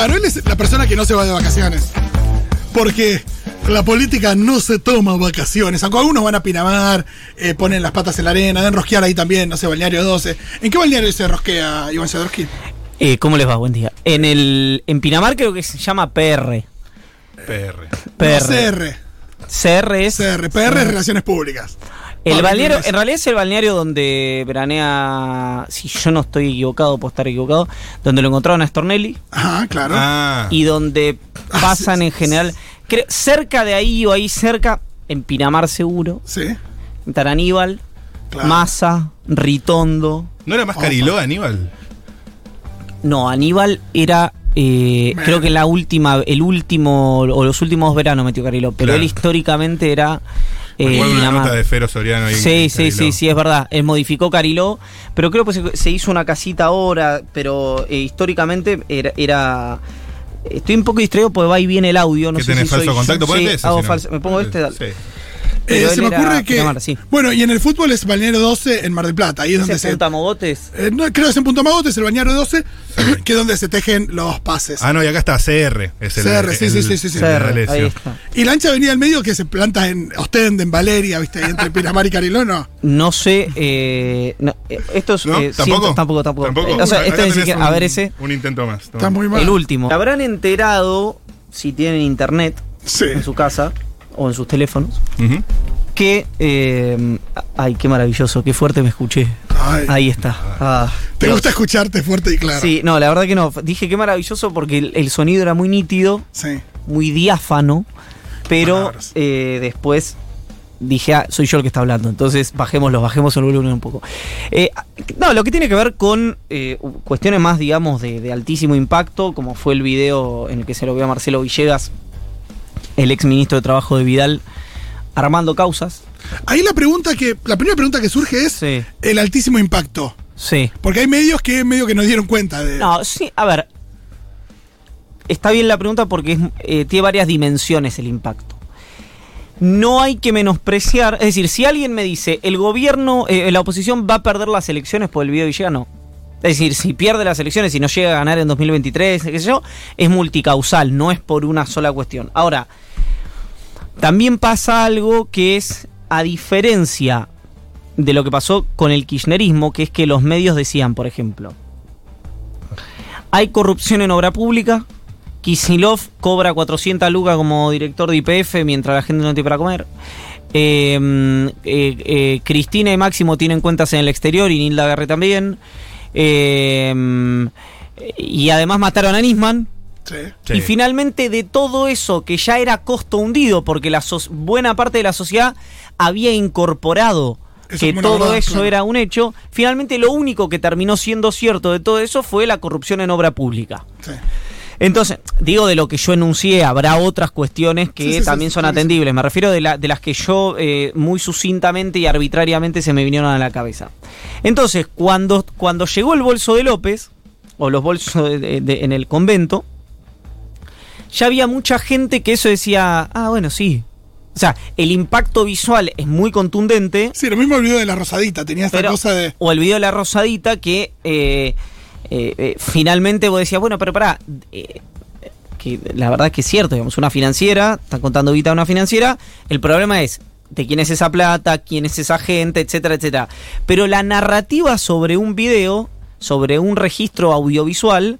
Claro, él es la persona que no se va de vacaciones. Porque la política no se toma vacaciones. Aunque algunos van a Pinamar, eh, ponen las patas en la arena, deben rosquear ahí también, no sé, balneario 12. ¿En qué balneario se rosquea Iván Sadorski? Eh, ¿Cómo les va? Buen día. En el en Pinamar creo que se llama PR. PR. PR. No, CR. CR es CR. PR es Relaciones Públicas. El Ah, balneario, en realidad es el balneario donde veranea, si yo no estoy equivocado, puedo estar equivocado, donde lo encontraron a Stornelli Ajá, claro. Ah. y donde Ah, pasan sí, en general, creo- cerca de ahí o ahí cerca, en Pinamar seguro, Sí, en Taraníbal, claro. Massa, Ritondo. ¿No era más Opa. Cariló, Aníbal? No, Aníbal era. eh, creo que la última, el último, o los últimos veranos metió Cariló, pero Claro. él históricamente era. Eh, Recuerdo una nota de Fero Soriano ahí. Sí, en sí, Cariló. sí, sí, es verdad. Él modificó Cariló, pero creo que se, se hizo una casita ahora, pero eh, históricamente era, era- Estoy un poco distraído porque va y viene el audio. No ¿Qué sé tenés si falso soy- contacto? Sí, Ponete ese, hago si no. falso- Me pongo este. dale. Sí. Eh, se me ocurre que. Pinamar, sí. Bueno, y en el fútbol es Balneario 12 en Mar del Plata. Ahí es donde ¿Ese se. punta Mogotes? Eh, no, creo que es en Punto Magotes, el Balneario 12, que es donde se tejen los pases. Ah, no, y acá está CR. Es el, CR, sí, el- sí, sí, sí, sí. el de CR, ahí está. Y la ancha avenida del medio que se planta en Ostende, en Valeria, ¿viste? Ahí entre Pinamar y Cariló, no. No sé. Eh, no, eh, esto es. ¿No? eh, ¿Tampoco? tampoco, tampoco. ¿Tampoco? Eh, o sea, este siquiera- un- A ver ese. Un intento más. Está muy mal. El último. Habrán enterado, si tienen internet Sí. en su casa o en sus teléfonos, que. eh, ay, qué maravilloso, qué fuerte me escuché. Ay, Ahí está. Ah, Te gusta escucharte fuerte y claro. Sí, no, la verdad que no. Dije qué maravilloso porque el, el sonido era muy nítido, Sí. muy diáfano, pero eh, después dije, ah, soy yo el que está hablando. Entonces bajémoslo, bajemos el volumen un poco. Eh, no, lo que tiene que ver con eh, cuestiones más, digamos, de, de altísimo impacto, como fue el video en el que se lo vio a Marcelo Villegas, el ex ministro de Trabajo de Vidal, armando causas. Ahí la pregunta que. La primera pregunta que surge es Sí. el altísimo impacto. Sí. Porque hay medios que medio que nos dieron cuenta de. No, sí, a ver. Está bien la pregunta porque es, eh, tiene varias dimensiones el impacto. No hay que menospreciar, es decir, si alguien me dice el gobierno, eh, la oposición va a perder las elecciones por el video no. Es decir, si pierde las elecciones y no llega a ganar en 2023, qué sé yo, es multicausal, no es por una sola cuestión. Ahora, también pasa algo que es, a diferencia de lo que pasó con el kirchnerismo, que es que los medios decían, por ejemplo, hay corrupción en obra pública. Kisilov cobra 400 lucas como director de IPF mientras la gente no tiene para comer. Eh, eh, eh, Cristina y Máximo tienen cuentas en el exterior y Nilda Garre también. Eh, y además mataron a Nisman. Sí. Sí. Y finalmente de todo eso que ya era costo hundido, porque la so- buena parte de la sociedad había incorporado Eso que es todo verdad, eso claro. era un hecho, finalmente lo único que terminó siendo cierto de todo eso fue la corrupción en obra pública. Sí. Entonces, digo de lo que yo enuncié, habrá otras cuestiones que Sí, sí, sí, también sí, son atendibles. Me refiero de, la- de las que yo eh, muy sucintamente y arbitrariamente se me vinieron a la cabeza. Entonces, cuando, cuando llegó el bolso de López, o los bolsos de- de- de- en el convento, ya había mucha gente que eso decía, ah, bueno, sí. O sea, el impacto visual es muy contundente. Sí, lo mismo el video de la Rosadita, tenía esta Pero- cosa de. O el video de la rosadita que eh, eh, eh, finalmente vos decías, bueno, pero pará, que la verdad es que es cierto, digamos, una financiera, están contando guita a una financiera, el problema es de quién es esa plata, quién es esa gente, etcétera, etcétera. Pero la narrativa sobre un video, sobre un registro audiovisual,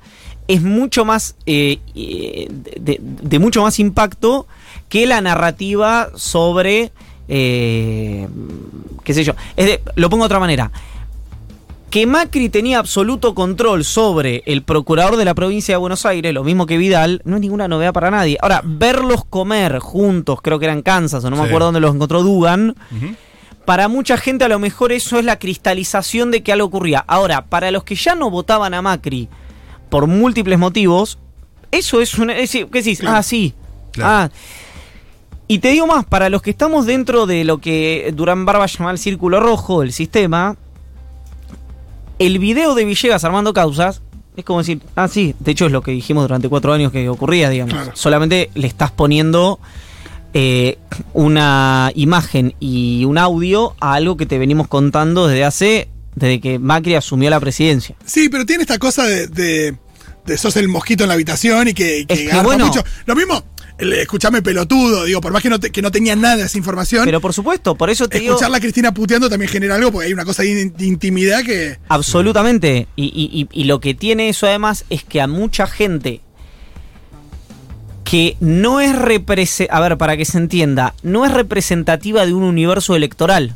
es mucho más, eh, eh, de, de mucho más impacto que la narrativa sobre, eh, qué sé yo. Es de- lo pongo de otra manera. Que Macri tenía absoluto control sobre el procurador de la provincia de Buenos Aires, lo mismo que Vidal, no es ninguna novedad para nadie. Ahora, verlos comer juntos, creo que era en Kansas, o no me acuerdo dónde los encontró Dugan, para mucha gente a lo mejor eso es la cristalización de que algo ocurría. Ahora, para los que ya no votaban a Macri por múltiples motivos, eso es una... Es, ¿Qué decís? Claro. Ah, sí. Claro. Ah. Y te digo más, para los que estamos dentro de lo que Durán Barba llama el círculo rojo del sistema, el video de Villegas armando causas es como decir, ah, sí, de hecho es lo que dijimos durante cuatro años que ocurría, digamos. Claro. Solamente le estás poniendo eh, una imagen y un audio a algo que te venimos contando desde hace, desde que Macri asumió la presidencia. Sí, pero tiene esta cosa de, de, de sos el mosquito en la habitación y que, que Es que bueno. mucho. Lo mismo, escuchame pelotudo, digo, por más que no, te- que no tenía nada de esa información, Pero por supuesto, por eso te digo. escucharla a Cristina puteando también genera algo, porque hay una cosa de, intimidad que. Absolutamente. Y, y- y- y lo que tiene eso además es que a mucha gente que no es a ver, para que se entienda, no es representativa de un universo electoral,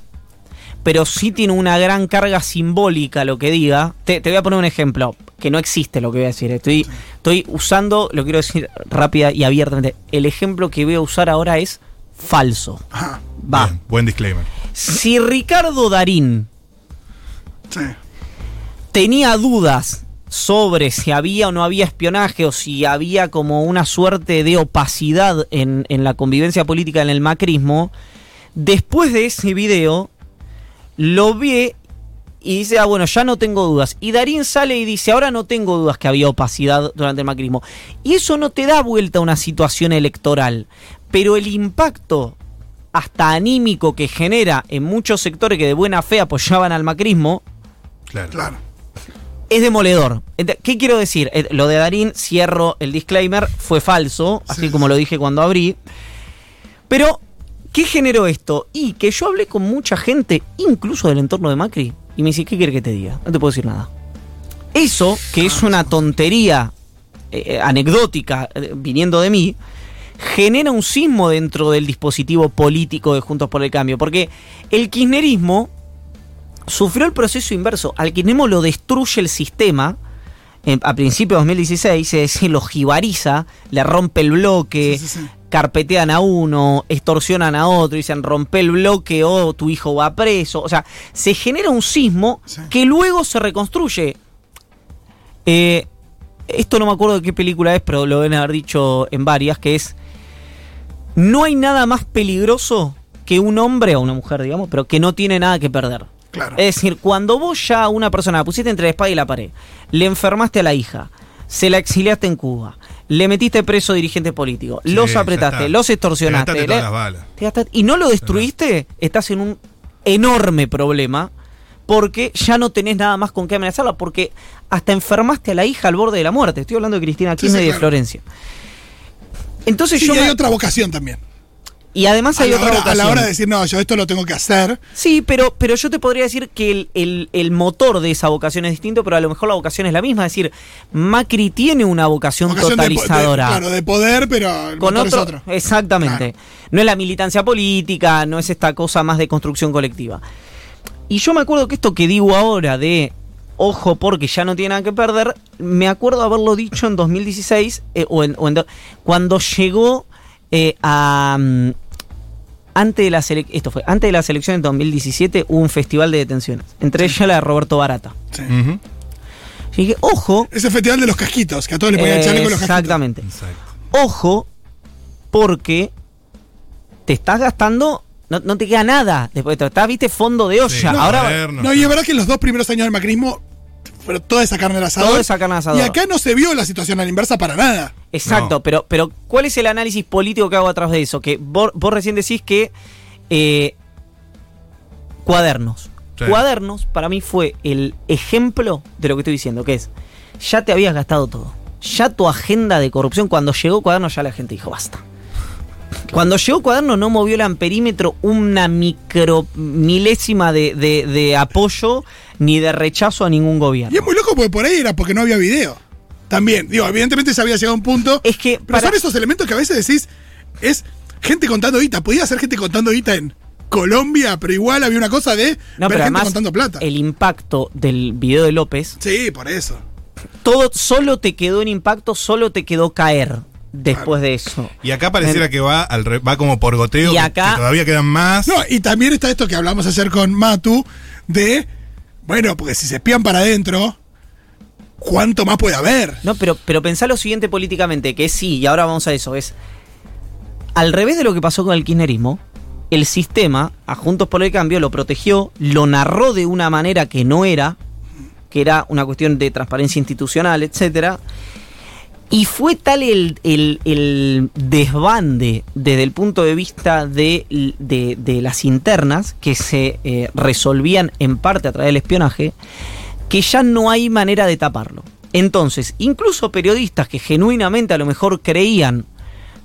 pero sí tiene una gran carga simbólica lo que diga. Te, te voy a poner un ejemplo, que no existe lo que voy a decir. Estoy, estoy usando, lo quiero decir rápida y abiertamente, el ejemplo que voy a usar ahora es falso. Va. Bien, buen disclaimer. Si Ricardo Darín sí. tenía dudas sobre si había o no había espionaje o si había como una suerte de opacidad en, en la convivencia política en el macrismo, después de ese video lo ve y dice, ah, bueno, ya no tengo dudas. Y Darín sale y dice, ahora no tengo dudas que había opacidad durante el macrismo. Y eso no te da vuelta a una situación electoral, pero el impacto hasta anímico que genera en muchos sectores que de buena fe apoyaban al macrismo, Claro. Claro. es demoledor. ¿Qué quiero decir? Eh, Lo de Darín, cierro el disclaimer, fue falso, así Sí. como lo dije cuando abrí. Pero, ¿qué generó esto? Y que yo hablé con mucha gente, incluso del entorno de Macri, y me dice, ¿qué quiere que te diga? No te puedo decir nada. Eso, que es una tontería eh, anecdótica eh, viniendo de mí, genera un sismo dentro del dispositivo político de Juntos por el Cambio. Porque el kirchnerismo sufrió el proceso inverso. Al kirchnerismo lo destruye el sistema. eh, a principios de 2016 se, se lo jibariza, le rompe el bloque, Sí, sí, sí. Carpetean a uno, extorsionan a otro, dicen rompe el bloque o tu hijo va preso. O sea, se genera un sismo Sí. que luego se reconstruye. Eh, esto no me acuerdo de qué película es, pero lo deben haber dicho en varias, que es, no hay nada más peligroso que un hombre o una mujer, digamos, pero que no tiene nada que perder. Claro. Es decir, cuando vos ya a una persona la pusiste entre la espada y la pared, le enfermaste a la hija, se la exiliaste en Cuba, le metiste preso a dirigentes políticos, Sí, los apretaste, los Te extorsionaste, gastaste le- todas las balas. te gastaste- y no lo destruiste, estás en un enorme problema porque ya no tenés nada más con qué amenazarla, porque hasta enfermaste a la hija al borde de la muerte. Estoy hablando de Cristina Sí, Kirchner sí, y de claro. Florencia. Entonces Sí, yo y hay me- otra vocación también. Y además hay otra hora, a la vocación. hora de decir, no, yo esto lo tengo que hacer. Sí, pero, pero yo te podría decir que el, el- el motor de esa vocación es distinto, pero a lo mejor la vocación es la misma. Es decir, Macri tiene una vocación, Vocación de po- de- totalizadora. claro, de poder, pero el con motor otro, es otro. Exactamente. No es la militancia política, no es esta cosa más de construcción colectiva. Y yo me acuerdo que esto que digo ahora de ojo porque ya no tiene nada que perder, me acuerdo haberlo dicho en 2016, eh, o en, o en do- cuando llegó eh, a... antes de la sele- esto fue antes de la selección en 2017 hubo un festival de detenciones, entre ellas la de Roberto Barata. Sí. Ujú. Y dije, ojo, Ese festival de los casquitos, que a todos le ponían el chaleco los casquitos. exactamente. Exacto. Ojo, porque te estás gastando, no, no te queda nada. Después te estás, viste, fondo de olla. Sí, Ahora, moderno. No, y es verdad que los dos primeros años del macrismo fueron toda esa carne al asador. Toda esa carne al asador. Y acá no se vio la situación a la inversa para nada. exacto, No. pero, pero ¿cuál es el análisis político que hago a través de eso? Que vos, vos recién decís que eh, cuadernos. Sí. Cuadernos para mí fue el ejemplo de lo que estoy diciendo, que es, ya te habías gastado todo. Ya tu agenda de corrupción, cuando llegó cuadernos ya la gente dijo, basta. Cuando llegó Cuaderno no movió el amperímetro una micro milésima de, de- de apoyo ni de rechazo a ningún Y gobierno. es muy loco porque por ahí era porque no había video. También, digo, evidentemente se había llegado a un punto. Es que pero para- son esos elementos que a veces decís, es gente contando guita. Podía ser gente contando guita en Colombia, pero igual había una cosa de No, ver pero gente además contando plata. el impacto del video de López, Sí, por eso. todo solo te quedó en impacto, solo te quedó caer después de eso. Y acá pareciera que va al re- va como por goteo, Y que- acá- que todavía quedan más. No, y también está esto que hablamos ayer con Matu, de, bueno, porque si se espían para adentro, ¿cuánto más puede haber? No, pero, pero pensá lo siguiente políticamente, que sí, y ahora vamos a eso, es al revés de lo que pasó con el kirchnerismo, el sistema, a Juntos por el Cambio, lo protegió, lo narró de una manera que no era, que era una cuestión de transparencia institucional, etcétera. Y fue tal el, el- desbande desde el punto de vista de, de- de las internas que se eh, resolvían en parte a través del espionaje, que ya no hay manera de taparlo. Entonces, incluso periodistas que genuinamente a lo mejor creían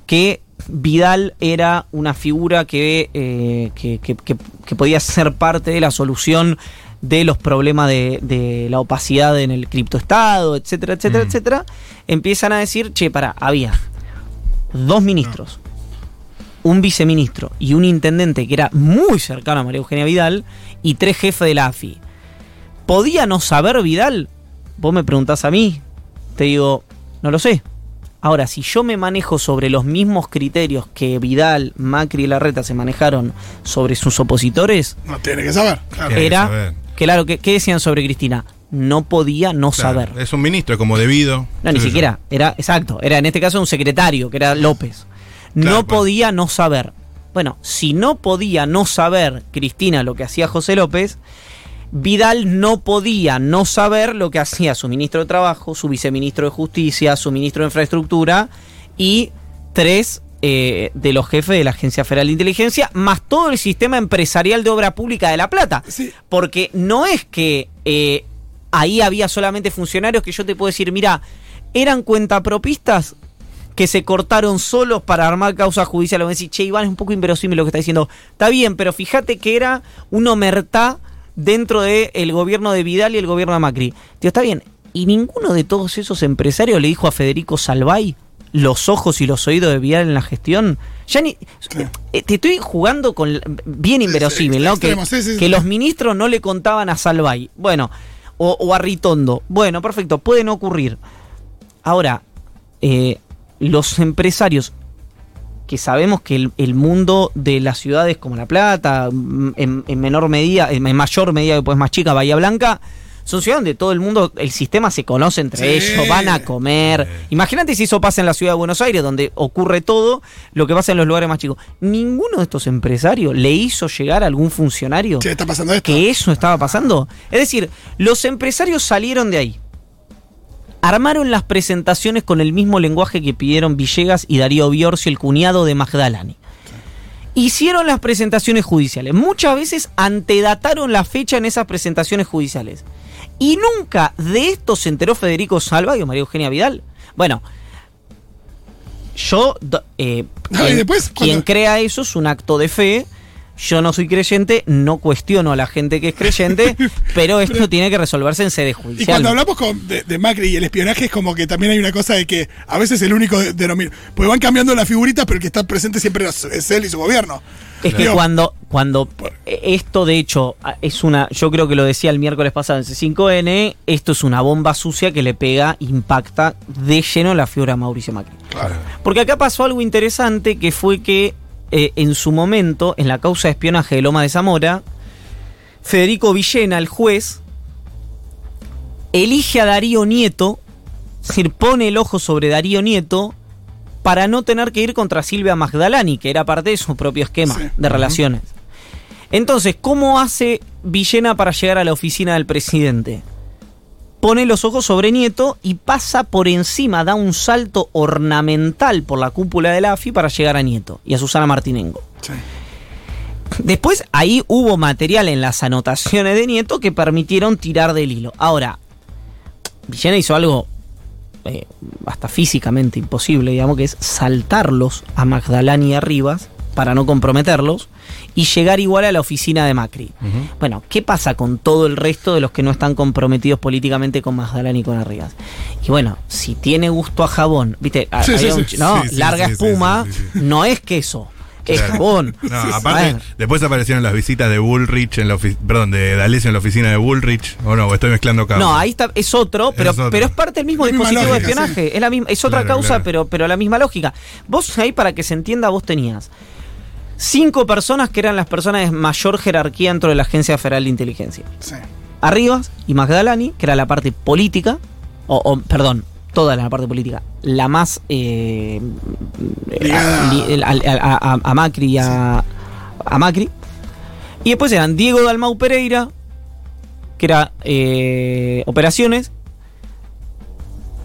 que Vidal era una figura que, eh, que, que- que- que podía ser parte de la solución de los problemas de, de la opacidad en el criptoestado, etcétera, etcétera, Mm. etcétera, empiezan a decir, che, para, había dos ministros, un viceministro y un intendente que era muy cercano a María Eugenia Vidal y tres jefes de la AFI. ¿Podía no saber Vidal? Vos me preguntás a mí, te digo, no lo sé. Ahora, si yo me manejo sobre los mismos criterios que Vidal, Macri y Larreta se manejaron sobre sus opositores, No tiene que saber. claro. Tiene que era, saber. Claro, ¿qué, qué decían sobre Cristina? No podía no Claro, saber. Es un ministro, como debido. No, ni yo. siquiera. Era, exacto. Era en este caso un secretario, que era López. No pues. podía no saber. Bueno, si no podía no saber Cristina lo que hacía José López, Vidal no podía no saber lo que hacía su ministro de Trabajo, su viceministro de Justicia, su ministro de Infraestructura y tres eh, de los jefes de la Agencia Federal de Inteligencia, más todo el sistema empresarial de obra pública de La Plata. Sí. Porque no es que eh, ahí había solamente funcionarios que yo te puedo decir, mira, eran cuentapropistas que se cortaron solos para armar causa judicial. O decir, che, Iván, es un poco inverosímil lo que está diciendo. Está bien, pero fíjate que era un omertá dentro del gobierno de Vidal y el gobierno de Macri. Tío, está bien. ¿Y ninguno de todos esos empresarios le dijo a Federico Salvay los ojos y los oídos de Vidal en la gestión? Ya ni. eh, Te estoy jugando con. Bien Sí, inverosímil, sí, ¿no? extremo, que sí, sí, que los ministros no le contaban a Salvay. Bueno, o, o a Ritondo. Bueno, perfecto, pueden ocurrir. Ahora, eh, los empresarios, que sabemos que el, el mundo de las ciudades como La Plata, mm, en, en menor medida, en mayor medida, pues más chica, Bahía Blanca, son ciudades donde todo el mundo, el sistema se conoce entre Sí. ellos, van a comer. Sí. Imagínate si eso pasa en la ciudad de Buenos Aires, donde ocurre todo lo que pasa en los lugares más chicos. Ninguno de estos empresarios le hizo llegar a algún funcionario está pasando esto. que eso estaba pasando. Es decir, los empresarios salieron de ahí. Armaron las presentaciones con el mismo lenguaje que pidieron Villegas y Darío Biorsi, el cuñado de Magdalani. Hicieron las presentaciones judiciales. Muchas veces antedataron la fecha en esas presentaciones judiciales. Y nunca de esto se enteró Federico Salva y María Eugenia Vidal. Bueno, yo, eh, No, y quien, después, quien cuando- crea eso es un acto de fe. Yo no soy creyente, no cuestiono a la gente que es creyente, pero esto tiene que resolverse en sede Y judicial. cuando hablamos con- de, de Macri y el espionaje es como que también hay una cosa de que a veces el único denominador, pues van cambiando las figuritas, pero el que está presente siempre es, él y su gobierno. Es que Digo, cuando, cuando eh, esto de hecho es una, yo creo que lo decía el miércoles pasado en C5N, esto es una bomba sucia que le pega, impacta de lleno la figura de Mauricio Macri. Claro. Porque acá pasó algo interesante que fue que eh, en su momento, en la causa de espionaje de Loma de Zamora, Federico Villena, el juez, elige a Darío Nieto, es decir, pone el ojo sobre Darío Nieto para no tener que ir contra Silvia Magdalani, que era parte de su propio esquema Sí. de relaciones. Entonces, ¿cómo hace Villena para llegar a la oficina del presidente? Pone los ojos sobre Nieto y pasa por encima, da un salto ornamental por la cúpula del AFI para llegar a Nieto y a Susana Martinengo. Sí. Después ahí hubo material en las anotaciones de Nieto que permitieron tirar del hilo. Ahora, Villena hizo algo eh, hasta físicamente imposible, digamos, que es saltarlos a Magdalani y a Rivas para no comprometerlos y llegar igual a la oficina de Macri. Bueno, ¿qué pasa con todo el resto de los que no están comprometidos políticamente con Magdalani y con Arribas? Y bueno, si tiene gusto a jabón, viste, A- Sí, un sí. no, larga espuma, sí, sí, sí. no es queso, es Claro. jabón. No, Sí, aparte, después aparecieron las visitas de Bullrich en la ofi- perdón, de D'Alessio en la oficina de Bullrich. O no, o estoy mezclando causas. No, ahí está, es otro, pero, Es otro. pero es parte del mismo La dispositivo de espionaje. Es, la misma, es otra Claro, causa, claro. Pero, pero la misma lógica. Vos ahí, para que se entienda, vos tenías cinco personas que eran las personas de mayor jerarquía dentro de la Agencia Federal de Inteligencia. Sí. Arribas y Magdalani, que era la parte política, o, o, perdón, toda la parte política, la más eh, a, li- al- a- a- a Macri y a, a Macri. Y después eran Diego Dalmau Pereira, que era eh, operaciones,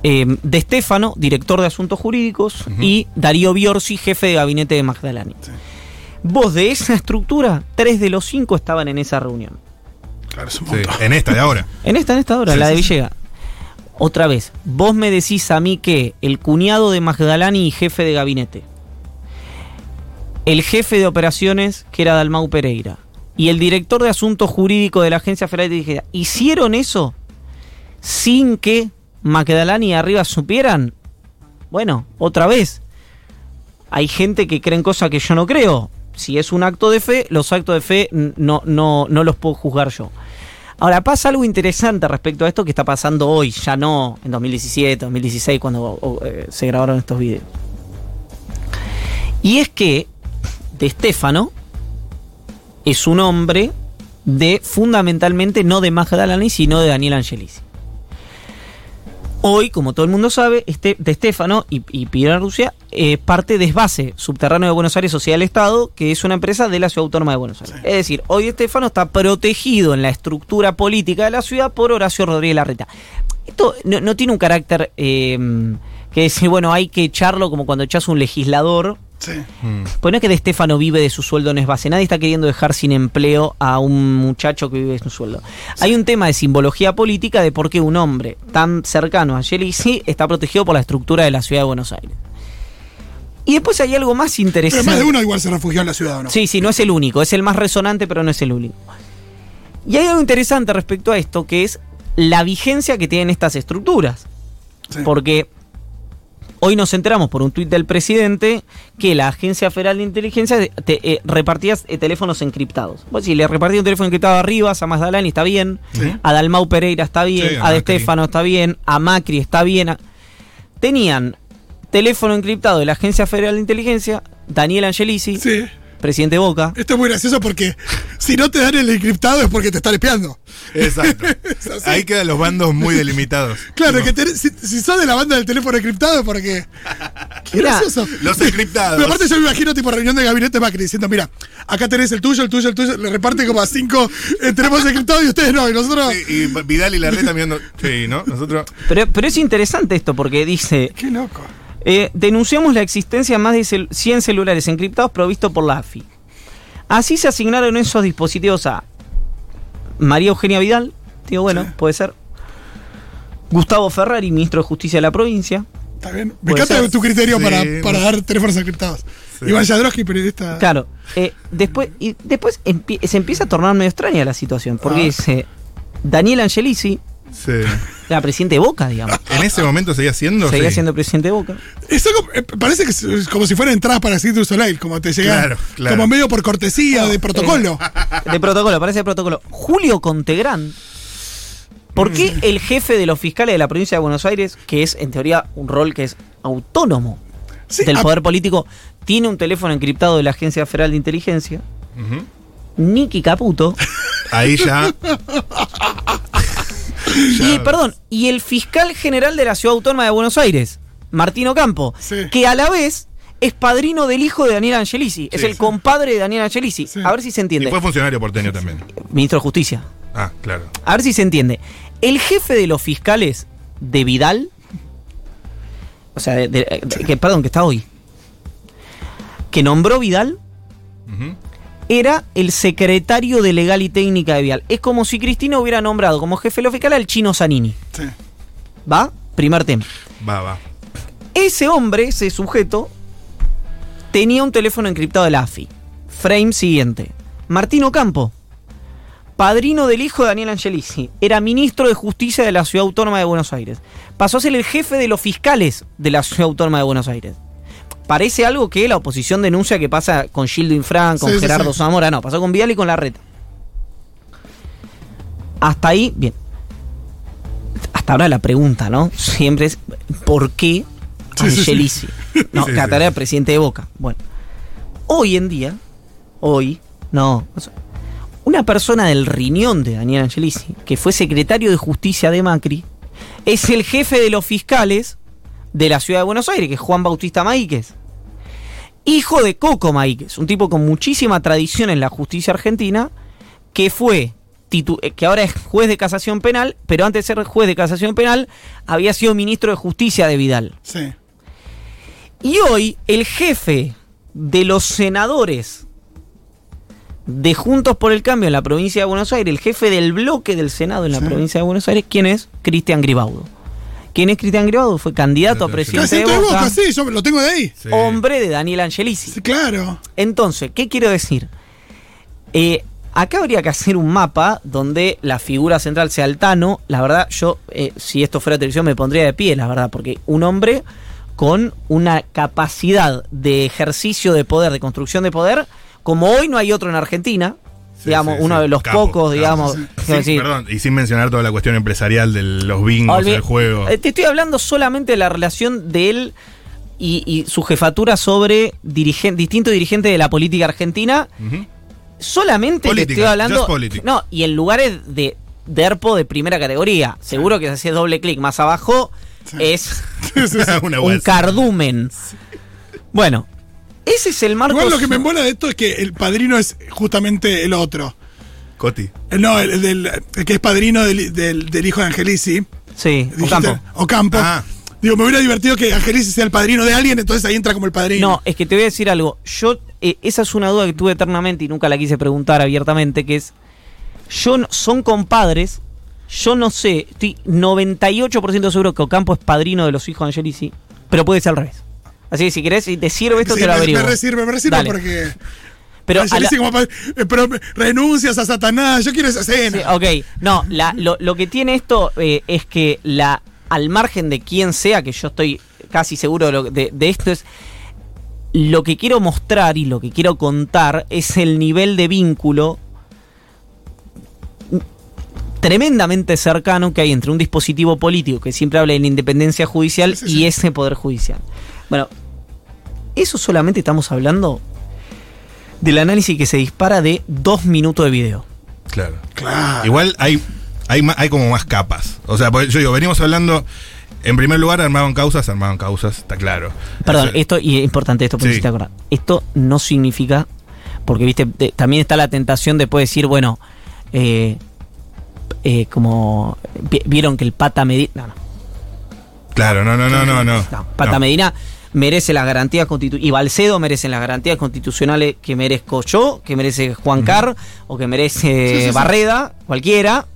eh, De Stefano, director de asuntos jurídicos, y Darío Biorsi, jefe de gabinete de Magdalani. Sí. Vos de esa estructura, tres de los cinco estaban en esa reunión. Claro, es un Sí, montón. en esta de ahora. En esta, en esta hora, Sí, la de. Villegas. Otra vez, vos me decís a mí que el cuñado de Magdalani y jefe de gabinete, el jefe de operaciones, que era Dalmau Pereira, y el director de asuntos jurídicos de la Agencia Federal de Inteligencia, hicieron eso sin que Magdalani y arriba supieran, bueno, otra vez, hay gente que cree en cosas que yo no creo. Si es un acto de fe, los actos de fe no, no, no los puedo juzgar yo. Ahora pasa algo interesante respecto a esto que está pasando hoy, ya no en 2017, 2016, cuando eh, se grabaron estos videos. Y es que De Stefano es un hombre de fundamentalmente no de Magdalani, sino de Daniel Angelisi. Hoy, como todo el mundo sabe, este, de Stefano y, y Pilar Rusia eh, parte de Esbase, subterráneo de Buenos Aires, Sociedad del Estado, que es una empresa de la Ciudad Autónoma de Buenos Aires. Es decir, hoy Stefano está protegido en la estructura política de la ciudad por Horacio Rodríguez Larreta. Esto no, no tiene un carácter eh, que decir, bueno, hay que echarlo como cuando echas un legislador. Sí. Mm. Pues no es que de Stefano vive de su sueldo en Esbase. Nadie está queriendo dejar sin empleo a un muchacho que vive de su sueldo. Hay un tema de simbología política de por qué un hombre tan cercano a Angelici está protegido por la estructura de la ciudad de Buenos Aires. Y después hay algo más Pero interesante. más de uno igual se refugió en la ciudad, ¿o ¿no? Sí, sí, no es el único, es el más resonante, pero no es el único. Y hay algo interesante respecto a esto, que es la vigencia que tienen estas estructuras. Sí. Porque hoy nos enteramos por un tuit del presidente que la Agencia Federal de Inteligencia te, eh, repartía eh, teléfonos encriptados. Pues si le repartía un teléfono encriptado a Rivas, a Mazdalani está bien, Sí. a Dalmau Pereira está bien, Sí, a a De. Stefano está bien, a Macri está bien. a- Tenían teléfono encriptado de la Agencia Federal de Inteligencia, Daniel Angelici, Sí. presidente Boca. Esto es muy gracioso porque si no te dan el encriptado es porque te están espiando. Exacto. Es. Ahí quedan los bandos muy delimitados. Claro, Tipo, que tenés- si, si sos de la banda del teléfono encriptado es porque. Qué gracioso. los encriptados. Pero aparte yo me imagino tipo reunión de gabinete Macri diciendo, mira, acá tenés el tuyo, el tuyo, el tuyo, le reparte como a cinco, eh, tenemos encriptado y ustedes no, y nosotros. Sí, y Vidal y Larreta mirando. Sí, ¿no? Nosotros. Pero, pero es interesante esto porque dice, Qué loco. eh, denunciamos la existencia de más de cel- 100 celulares encriptados provistos por la AFI. Así se asignaron esos dispositivos a María Eugenia Vidal, digo, bueno, Sí. puede ser. Gustavo Ferrari, ministro de Justicia de la provincia. Está bien. Me encanta ser. tu criterio Sí, para, dar teléfonos encriptados. Sí. Iván Jadrowski, periodista. Claro, eh, después, y después empie- se empieza a tornar medio extraña la situación, porque Ah. dice, Daniel Angelici, Sí. era presidente de Boca, digamos. En ese momento seguía siendo. Seguía sí. siendo presidente de Boca. Eso eh, parece que es como si fuera entradas para Cirque du Soleil, como te llegan. Claro, claro. Como medio por cortesía, de protocolo. De protocolo, parece de protocolo. Julio Contegrán. ¿Por qué Mm. el jefe de los fiscales de la provincia de Buenos Aires, que es en teoría un rol que es autónomo Sí, del poder político, tiene un teléfono encriptado de la Agencia Federal de Inteligencia? Nicky Caputo. Ahí ya. y, perdón, y el fiscal general de la Ciudad Autónoma de Buenos Aires, Martino Campo, Sí. que a la vez es padrino del hijo de Daniel Angelici. es el sí. compadre de Daniel Angelici. Sí. A ver si se Y entiende. fue funcionario porteño también. Ministro de Justicia. Ah, claro. A ver si se entiende. El jefe de los fiscales de Vidal, o sea, de- de- de- que, perdón, que está hoy, que nombró Vidal, Ujú. Era el secretario de Legal y Técnica de Vidal. Es como si Cristina hubiera nombrado como jefe de los fiscales al chino Zanini. Sí. ¿Va? Primer tema. Va, va. Ese hombre, ese sujeto, tenía un teléfono encriptado de la AFI. Frame siguiente. Martino Campo, padrino del hijo de Daniel Angelici, era ministro de Justicia de la Ciudad Autónoma de Buenos Aires. Pasó a ser el jefe de los fiscales de la Ciudad Autónoma de Buenos Aires. Parece algo que la oposición denuncia que pasa con Gildo Infran, con Sí, Gerardo sí. Zamora. No, pasó con Vidal y con Larreta. Hasta ahí, bien. Hasta ahora la pregunta, ¿no? Siempre es, ¿por qué. Angelici? No, ahora era presidente de Boca. Bueno. Hoy en día, hoy, no, una persona del riñón de Daniel Angelici, que fue secretario de Justicia de Macri, es el jefe de los fiscales de la ciudad de Buenos Aires, que es Juan Bautista Maíquez. Hijo de Coco Maíquez, un tipo con muchísima tradición en la justicia argentina, que fue eh, que ahora es juez de casación penal, pero antes de ser juez de casación penal había sido ministro de justicia de Vidal. Sí. Y hoy el jefe de los senadores de Juntos por el Cambio en la provincia de Buenos Aires, el jefe del bloque del Senado en la Sí. provincia de Buenos Aires, ¿quién es? Cristian Gribaudo. ¿Quién es Cristian Gribaudo? Fue candidato a presidente de Boca, boca, sí, yo lo tengo de ahí. Sí. hombre de Daniel Angelici. Sí, claro. Entonces, ¿qué quiero decir? Eh, acá habría que hacer un mapa donde la figura central sea el Tano. La verdad, yo, eh, si esto fuera televisión, me pondría de pie, la verdad, porque un hombre con una capacidad de ejercicio de poder, de construcción de poder, como hoy no hay otro en Argentina, digamos, uno de los Capo, pocos, digamos. Decir, perdón, y sin mencionar toda la cuestión empresarial de los bingos, Olvi- el juego. Eh, Te estoy hablando solamente de la relación de él y, y su jefatura sobre dirigen- distintos dirigentes de la política argentina. Solamente Política, le estoy hablando. No, y en lugares de derpo de primera categoría. Seguro que si haces doble clic más abajo es un cardumen. Bueno, ese es el marco. Igual lo que me embola de esto es que el padrino es justamente el otro. Coti. El, no, el, del- el que es padrino del, del- del hijo de Angelici. Sí, Ocampo. Ocampo. Ah. Digo, me hubiera divertido que Angelici sea el padrino de alguien, entonces ahí entra como el padrino. No, es que te voy a decir algo. Yo, eh, esa es una duda que tuve eternamente y nunca la quise preguntar abiertamente, que es, yo no- son compadres, yo no sé, estoy 98% seguro que Ocampo es padrino de los hijos de Angelici, pero puede ser al revés. Así que si querés, si te sirve esto, Sí, te lo averiguo. me resirve, me resirve Dale. porque. Pero la- como eh, pero renuncias a Satanás, yo quiero esa Sí, escena. ok, no, la- lo, lo que tiene esto eh, es que la al margen de quién sea, que yo estoy casi seguro de, lo- de- de esto, es lo que quiero mostrar y lo que quiero contar es el nivel de vínculo tremendamente cercano que hay entre un dispositivo político que siempre habla de la independencia judicial Sí, y sí. ese poder judicial. Bueno, eso solamente estamos hablando del análisis que se dispara de dos minutos de video. Claro. Claro. Igual hay, hay, ma- hay como más capas. O sea, porque yo digo, venimos hablando. En primer lugar, armaban causas, armaban causas, está claro. Perdón, Eso- esto, y es importante esto, porque Sí. acordar. Esto no significa, porque viste, de- también está la tentación de poder decir, bueno, eh, eh, como vi- vieron que el Pata Medina. No, no. Claro, no, no, no, no. no. no, Pata No. Medina merece las garantías constitucionales. Y Balcedo merecen las garantías constitucionales que merezco yo, que merece Juan Carr, o que merece Sí, sí, sí. Barreda, cualquiera.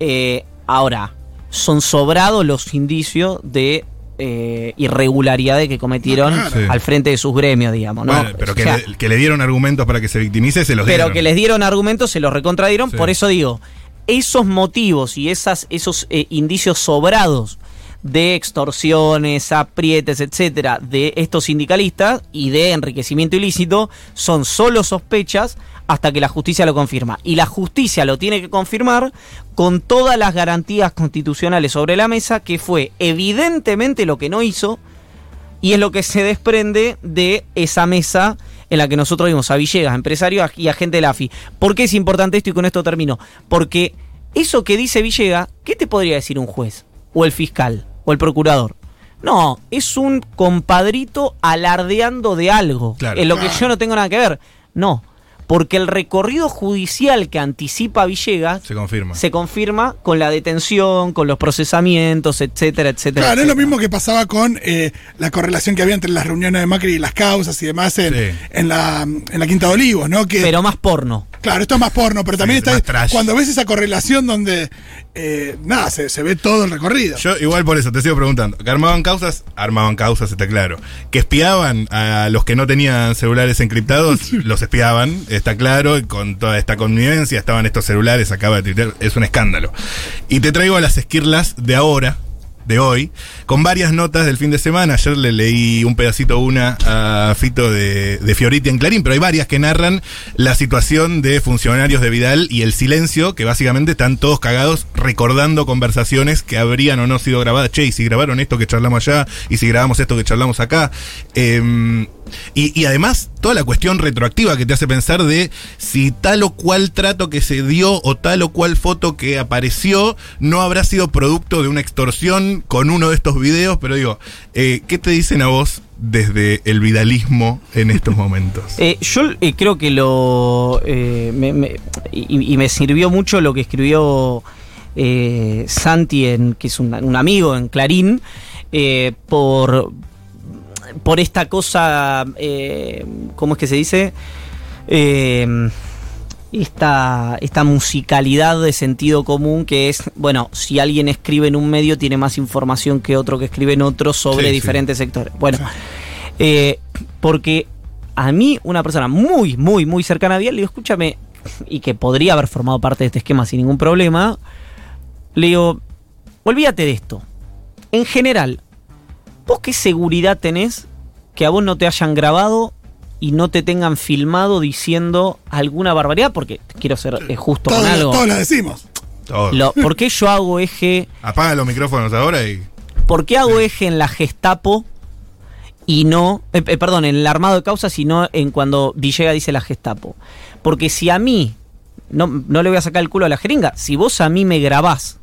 Eh, ahora, son sobrados los indicios de eh, irregularidades que cometieron Ah, claro. Al frente de sus gremios, digamos. ¿no? Bueno, pero O que, sea, le, que le dieron argumentos para que se victimice, se los pero dieron. que les dieron argumentos, se los recontradieron. Sí. Por eso digo, esos motivos y esas, esos eh, indicios sobrados de extorsiones, aprietes, etcétera, de estos sindicalistas y de enriquecimiento ilícito son solo sospechas hasta que la justicia lo confirma. Y la justicia lo tiene que confirmar con todas las garantías constitucionales sobre la mesa, que fue evidentemente lo que no hizo y es lo que se desprende de esa mesa en la que nosotros vimos a Villegas, empresario y a gente de la AFI. ¿Por qué es importante esto y con esto termino? Porque eso que dice Villegas, ¿qué te podría decir un juez? O el fiscal, o el procurador. No, es un compadrito alardeando de algo, Claro. en lo que yo no tengo nada que ver. No, porque el recorrido judicial que anticipa Villegas Se confirma. se confirma con la detención, con los procesamientos, etcétera, etcétera. Claro, es lo etcétera. mismo que pasaba con eh, la correlación que había entre las reuniones de Macri y las causas y demás en, Sí. en la, en la Quinta de Olivos, ¿no? Que, Pero más porno. claro, esto es más porno, pero también Sí, está cuando ves esa correlación donde, eh, nada, se, se ve todo el recorrido. Yo igual por eso te sigo preguntando. ¿Que armaban causas? Armaban causas, está claro. ¿Que espiaban a los que no tenían celulares encriptados? los espiaban, está claro. y Con toda esta connivencia estaban estos celulares, acaba de tuitear, es un escándalo. Y te traigo a las esquirlas de ahora, de hoy, con varias notas del fin de semana. Ayer le leí un pedacito una a Fito de, de Fioriti en Clarín, pero hay varias que narran la situación de funcionarios de Vidal y el silencio, que básicamente están todos cagados recordando conversaciones que habrían o no sido grabadas. Che, y si grabaron esto que charlamos allá, y si grabamos esto que charlamos acá. Em, y, además, toda la cuestión retroactiva que te hace pensar de si tal o cual trato que se dio o tal o cual foto que apareció no habrá sido producto de una extorsión con uno de estos videos. Pero digo, eh, ¿qué te dicen a vos desde el vidalismo en estos momentos? Eh, yo eh, creo que lo. y, me sirvió mucho lo que escribió Santi, que es un, amigo en Clarín, por, por esta cosa. Eh, ¿Cómo es que se dice? Eh, esta, esta musicalidad de sentido común que es, bueno, si alguien escribe en un medio tiene más información que otro que escribe en otro sobre Sí, sí. diferentes sectores. Bueno, eh, porque a mí una persona muy, muy, muy cercana a Biel, le digo, escúchame, y que podría haber formado parte de este esquema sin ningún problema, le digo, olvídate de esto. En general, ¿vos qué seguridad tenés que a vos no te hayan grabado y no te tengan filmado diciendo alguna barbaridad? Porque quiero ser eh, justo Todos, con algo. todos la decimos. Todo. Lo- ¿Por qué yo hago eje? Apaga los micrófonos ahora y. ¿Por qué hago eje en la Gestapo y no, eh, eh, perdón, en el armado de causas y no en cuando Villega dice la Gestapo? Porque si a mí, no, no le voy a sacar el culo a la jeringa, si vos a mí me grabás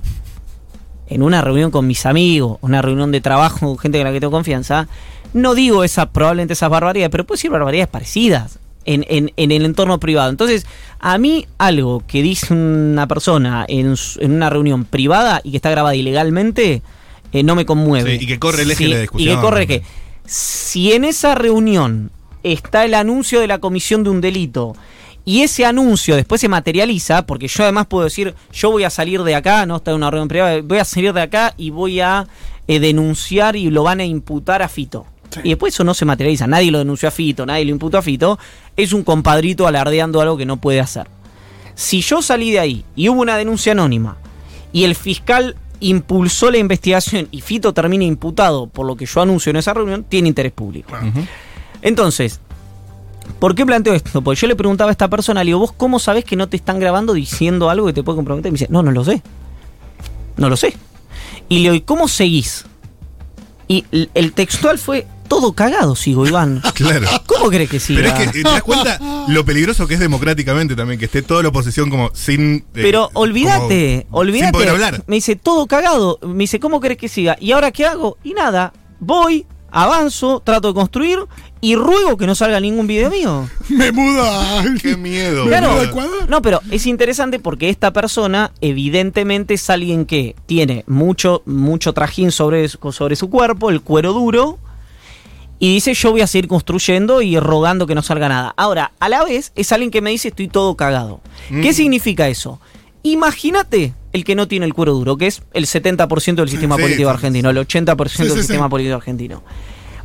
en una reunión con mis amigos, una reunión de trabajo con gente con la que tengo confianza, no digo esa, probablemente esas barbaridades, pero puedo decir barbaridades parecidas en, en- en el entorno privado. Entonces, a mí algo que dice una persona en, en una reunión privada y que está grabada ilegalmente, eh, no me conmueve. Sí, y que corre el eje de la discusión. Y que corre que si en esa reunión está el anuncio de la comisión de un delito y ese anuncio después se materializa, porque yo además puedo decir, yo voy a salir de acá, no está en una reunión privada, voy a salir de acá y voy a eh, denunciar y lo van a imputar a Fito. Sí. Y después eso no se materializa, nadie lo denunció a Fito, nadie lo imputó a Fito, es un compadrito alardeando algo que no puede hacer. Si yo salí de ahí y hubo una denuncia anónima y el fiscal impulsó la investigación y Fito termina imputado por lo que yo anuncio en esa reunión, tiene interés público. Entonces, ¿por qué planteo esto? Porque yo le preguntaba a esta persona, le digo, ¿vos cómo sabés que no te están grabando diciendo algo que te puede comprometer? Y me dice, no, no lo sé. No lo sé. Y le digo, ¿y cómo seguís? Y el, textual fue, todo cagado sigo, Iván. Claro. ¿Cómo crees que siga? Pero es que te das cuenta lo peligroso que es democráticamente también, que esté toda la oposición como sin. eh, Pero como- olvídate, olvídate. Sin poder hablar. Me dice, todo cagado. Me dice, ¿cómo querés que siga? ¿Y ahora qué hago? Y nada, voy, avanzo, trato de construir y ruego que no salga ningún video mío. Me muda. Qué miedo. Claro. No, pero es interesante porque esta persona evidentemente es alguien que tiene mucho, mucho trajín sobre, su- sobre su cuerpo, el cuero duro, y dice yo voy a seguir construyendo y rogando que no salga nada. Ahora, a la vez es alguien que me dice estoy todo cagado. ¿Qué Mm. significa eso? Imagínate el que no tiene el cuero duro, que es el 70% del sistema Sí, político sí. argentino, el 80% Sí, del sí, sistema sí. político argentino.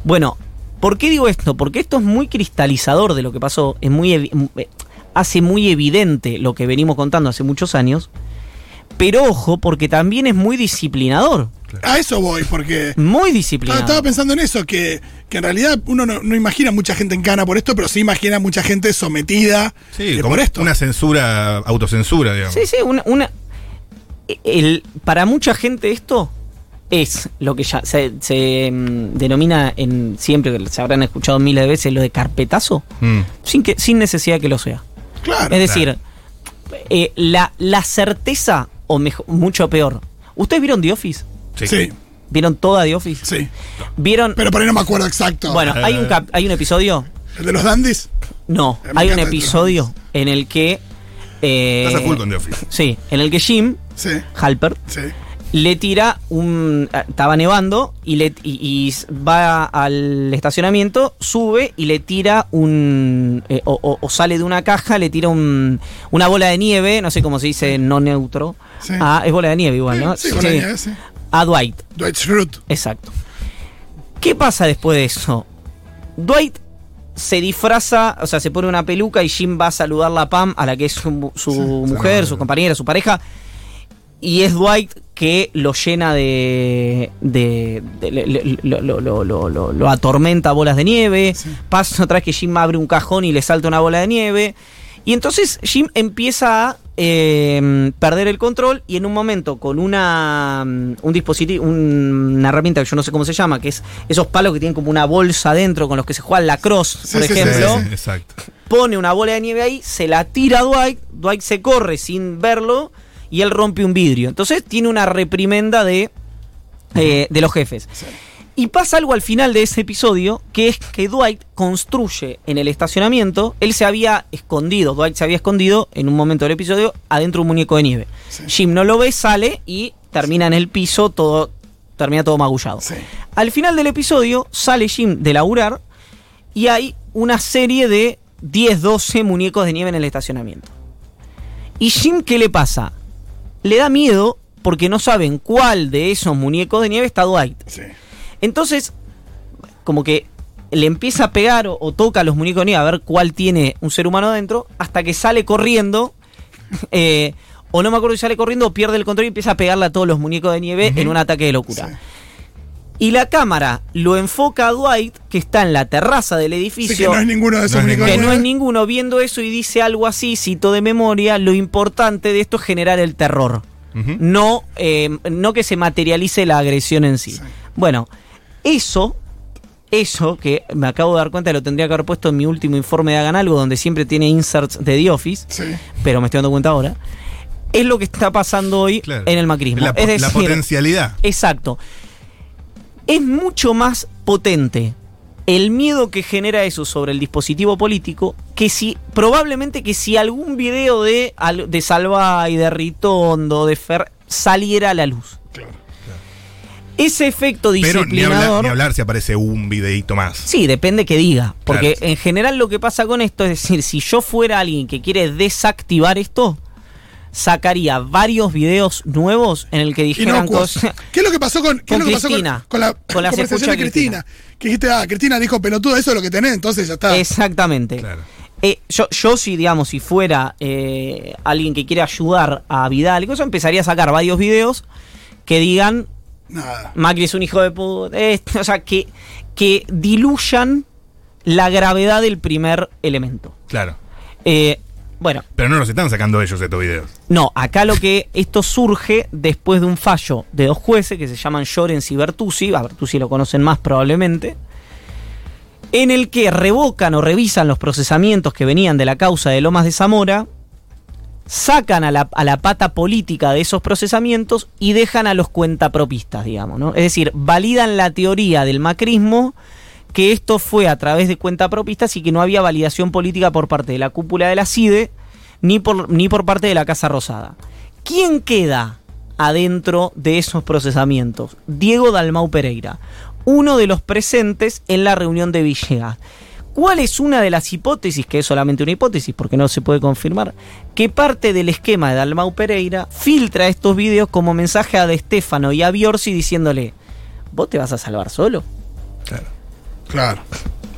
Bueno, ¿por qué digo esto? Porque esto es muy cristalizador de lo que pasó, es muy eh, hace muy evidente lo que venimos contando hace muchos años, pero ojo, porque también es muy disciplinador, A eso voy, porque muy estaba, disciplinador. estaba pensando en eso, que, que en realidad uno no, no imagina mucha gente en cana por esto, pero sí imagina mucha gente sometida Sí, eh, como por esto. una censura, autocensura, digamos. Sí, sí, una, una- el, para mucha gente esto es lo que ya se, se, mm, denomina en siempre que se habrán escuchado miles de veces lo de carpetazo, Mm. sin que sin necesidad de que lo sea. Claro. Es decir, eh, la, la certeza, o mejor, mucho peor. ¿Ustedes vieron The Office? Sí. sí, ¿Vieron toda The Office? sí. ¿Vieron? Pero por ahí no me acuerdo exacto. bueno, hay un, cap- hay un episodio. ¿El de los dandies? No, Eh, hay un episodio en el que. Eh, Estás a full con The Office. Sí, en el que Jim Sí, Halper sí. le tira un. ah, Estaba nevando y, le, y, va al estacionamiento, sube y le tira un. eh, o, o- o sale de una caja, le tira un, una bola de nieve, no sé cómo se dice, no neutro. Sí. Ah, es bola de nieve igual, ¿no? Sí, con la nieve, sí. A Dwight, Dwight Schrute. exacto. ¿Qué pasa después de eso? Dwight se disfraza, o sea, se pone una peluca y Jim va a saludar a Pam, a la que es su, su mujer, su compañera, su pareja. Y es Dwight que lo llena de. de, de- lo, lo- lo- lo- lo- lo atormenta a bolas de nieve. Pasa otra vez que Jim abre un cajón y le salta una bola de nieve. Y entonces Jim empieza a eh, perder el control y en un momento con una mm, un dispositivo, un- una herramienta que yo no sé cómo se llama, que es esos palos que tienen como una bolsa adentro con los que se juega la cross, Sí, por sí, ejemplo Sí, sí, exacto. pone una bola de nieve ahí, se la tira a Dwight, Dwight se corre sin verlo y él rompe un vidrio. Entonces tiene una reprimenda de, eh, de los jefes. Y pasa algo al final de ese episodio, que es que Dwight construye en el estacionamiento, él se había escondido, Dwight se había escondido en un momento del episodio adentro de un muñeco de nieve. Sí. Jim no lo ve, sale y termina en el piso, todo termina todo magullado. Sí. Al final del episodio sale Jim de laburar y hay una serie de 10, 12 muñecos de nieve en el estacionamiento. ¿Y Jim qué le pasa? Le da miedo porque no saben cuál de esos muñecos de nieve está Dwight. Sí. Entonces, como que le empieza a pegar o, o toca a los muñecos de nieve a ver cuál tiene un ser humano adentro, hasta que sale corriendo, eh, o no me acuerdo si sale corriendo o pierde el control y empieza a pegarle a todos los muñecos de nieve en un ataque de locura. Sí. Y la cámara lo enfoca a Dwight, que está en la terraza del edificio. Sí, que no es ninguno de esos No que no es ninguno viendo eso y dice algo así, cito de memoria, lo importante de esto es generar el terror. No, eh, no que se materialice la agresión en sí. Sí. Bueno, eso, eso que me acabo de dar cuenta, lo tendría que haber puesto en mi último informe de Hagan Algo, donde siempre tiene inserts de The Office, Sí. pero me estoy dando cuenta ahora, es lo que está pasando hoy Claro. en el macrismo. La, es po- la decir, potencialidad. Exacto. Es mucho más potente el miedo que genera eso sobre el dispositivo político que si probablemente que si algún video de, de Salvay, de Ritondo, de Fer saliera a la luz. Ese efecto Pero ni hablar, disciplinador ni hablar si aparece un videíto más. Sí, depende que diga. Porque Claro. en general lo que pasa con esto es decir, si yo fuera alguien que quiere desactivar esto, sacaría varios videos nuevos en el que dijeran cosas. ¿Qué es lo que pasó con, qué es Con lo que pasó con- Cristina. con, la Con la conversación de Cristina? Que dijiste, ah, Cristina dijo pelotudo, eso es lo que tenés, entonces ya está. Exactamente. Claro. Eh, yo, yo si, digamos, si fuera eh, alguien que quiere ayudar a Vidal y cosas, empezaría a sacar varios videos que digan Nada. Macri es un hijo de puta. eh, o sea, que, que diluyan la gravedad del primer elemento. Claro. Eh, bueno, Pero no los están sacando ellos estos videos. no, acá lo que esto surge después de un fallo de dos jueces que se llaman Llorens y Bertuzzi, a Bertuzzi lo conocen más probablemente, en el que revocan o revisan los procesamientos que venían de la causa de Lomas de Zamora, sacan a la, a la pata política de esos procesamientos y dejan a los cuentapropistas, digamos, ¿no? Es decir, validan la teoría del macrismo que esto fue a través de cuentapropistas y que no había validación política por parte de la cúpula de la CIDE ni por, ni por parte de la Casa Rosada. ¿Quién queda adentro de esos procesamientos? Diego Dalmau Pereira, uno de los presentes en la reunión de Villegas. ¿Cuál es una de las hipótesis, que es solamente una hipótesis porque no se puede confirmar, que parte del esquema de Dalmau Pereira filtra estos videos como mensaje a De Stefano y a Biorsi diciéndole, ¿vos te vas a salvar solo? Claro. Claro.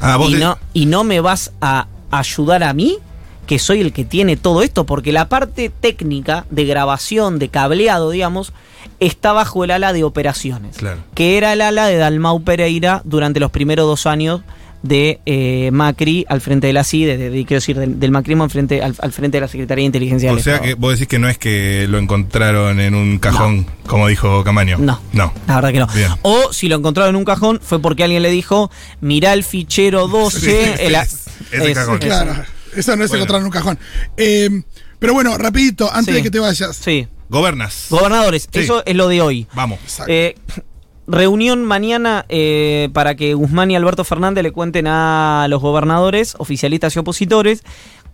Ah, vos y de- no, y no me vas a ayudar a mí, que soy el que tiene todo esto, porque la parte técnica de grabación, de cableado, digamos, está bajo el ala de operaciones, Claro. que era el ala de Dalmau Pereira durante los primeros dos años de eh, Macri al frente de la CIDE, de, de- quiero decir, del, del macrismo al frente, al, al frente de la Secretaría de Inteligencia O del sea Estado. que vos decís que no es que lo encontraron en un cajón, como dijo Camaño. No. No. La verdad que no. Bien. O si lo encontraron en un cajón fue porque alguien le dijo, mirá el fichero 12. Sí, el es- cajón. Claro. Eso no es Bueno. encontrar en un cajón. Eh, pero bueno, rapidito, antes Sí. de que te vayas. Sí. Gobernas. Gobernadores, Sí. eso es lo de hoy. Vamos. Exacto. Eh, reunión mañana eh, para que Guzmán y Alberto Fernández le cuenten a los gobernadores, oficialistas y opositores,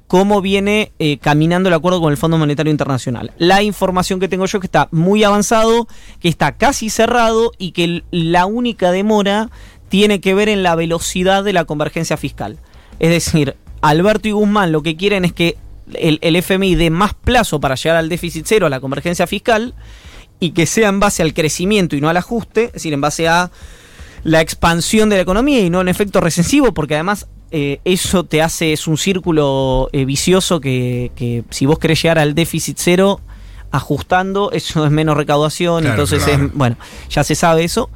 cómo viene eh, caminando el acuerdo con el Fondo Monetario Internacional. La información que tengo yo es que está muy avanzado, que está casi cerrado y que la única demora tiene que ver en la velocidad de la convergencia fiscal. Es decir, Alberto y Guzmán lo que quieren es que el FMI dé más plazo para llegar al déficit cero, a la convergencia fiscal, y que sea en base al crecimiento y no al ajuste, es decir, en base a la expansión de la economía y no en efecto recesivo, porque además eh, eso te hace, es un círculo eh, vicioso que, que si vos querés llegar al déficit cero, ajustando, eso es menos recaudación, Claro, entonces claro. es, bueno, ya se sabe eso,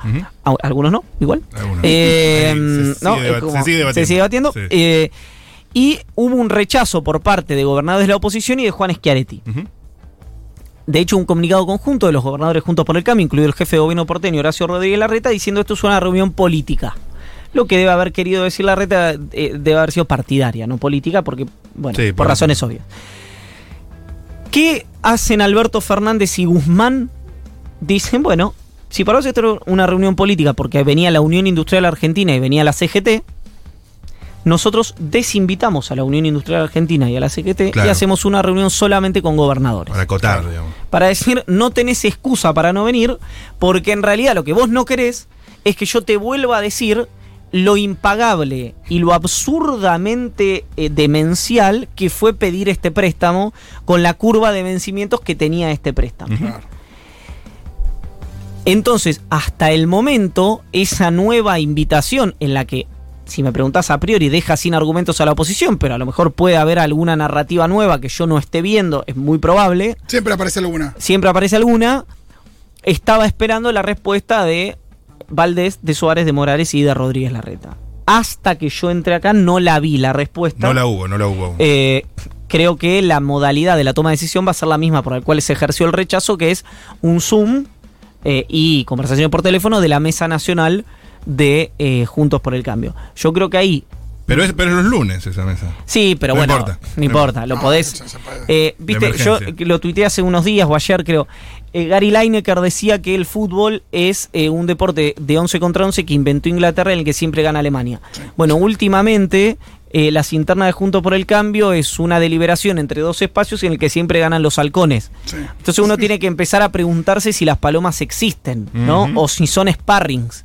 algunos no, igual. Algunos. Eh, se no, sigue como- se sigue debatiendo. se sigue debatiendo. Sí. Y hubo un rechazo por parte de gobernadores de la oposición y de Juan Schiaretti. Ujú. De hecho, un comunicado conjunto de los gobernadores juntos por el cambio, incluido el jefe de gobierno porteño Horacio Rodríguez Larreta, diciendo esto es una reunión política. Lo que debe haber querido decir Larreta eh, debe haber sido partidaria, no política, porque, bueno, Sí, por por- razones obvias. ¿Qué hacen Alberto Fernández y Guzmán? Dicen, bueno, si para vos esto era una reunión política porque venía la Unión Industrial Argentina y venía la CGT, nosotros desinvitamos a la Unión Industrial Argentina y a la CGT Claro. y hacemos una reunión solamente con gobernadores Para acotar, digamos. para decir no tenés excusa para no venir, porque en realidad lo que vos no querés es que yo te vuelva a decir lo impagable y lo absurdamente eh, demencial que fue pedir este préstamo con la curva de vencimientos que tenía este préstamo. Claro. Entonces, hasta el momento, esa nueva invitación en la que, si me preguntás a priori, deja sin argumentos a la oposición, pero a lo mejor puede haber alguna narrativa nueva que yo no esté viendo, es muy probable, Siempre aparece alguna. siempre aparece alguna, estaba esperando la respuesta de Valdés, de Suárez, de Morales y de Rodríguez Larreta. Hasta que yo entré acá no la vi la respuesta. No la hubo, no la hubo. Eh, creo que la modalidad de la toma de decisión va a ser la misma por la cual se ejerció el rechazo, que es un Zoom eh, y conversación por teléfono de la Mesa Nacional de eh, Juntos por el Cambio. Yo creo que ahí... pero, es, pero es los lunes esa mesa. Sí, pero No bueno, importa. no importa, lo No, podés... puede. Eh, Viste, yo lo tuiteé hace unos días o ayer creo. Eh, Gary Lineker decía que el fútbol es eh, un deporte de 11 contra 11 que inventó Inglaterra en el que siempre gana Alemania. Bueno, últimamente eh, las internas de Juntos por el Cambio es una deliberación entre dos espacios en el que siempre ganan los halcones. Sí. Entonces uno tiene que empezar a preguntarse si las palomas existen, ¿no? O si son sparrings.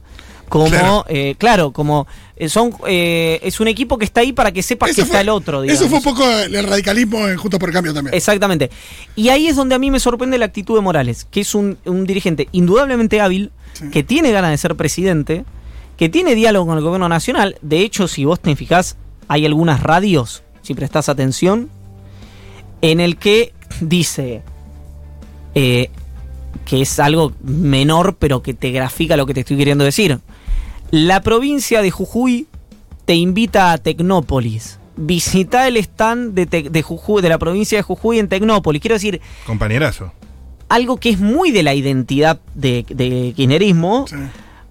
Como, Claro. claro, claro como eh, son eh, es un equipo que está ahí para que sepas que está el otro. Digamos. Eso fue un poco el radicalismo en Juntos por el Cambio también. Exactamente. Y ahí es donde a mí me sorprende la actitud de Morales, que es un, un dirigente indudablemente hábil, Sí. que tiene ganas de ser presidente, que tiene diálogo con el gobierno nacional. De hecho, si vos te fijás, hay algunas radios, si prestás atención, en el que dice eh, que es algo menor, pero que te grafica lo que te estoy queriendo decir. La provincia de Jujuy te invita a Tecnópolis. Visita el stand de, Jujuy, de la provincia de Jujuy en Tecnópolis. Quiero decir, Compañerazo. algo que es muy de la identidad de, de kirchnerismo, Sí.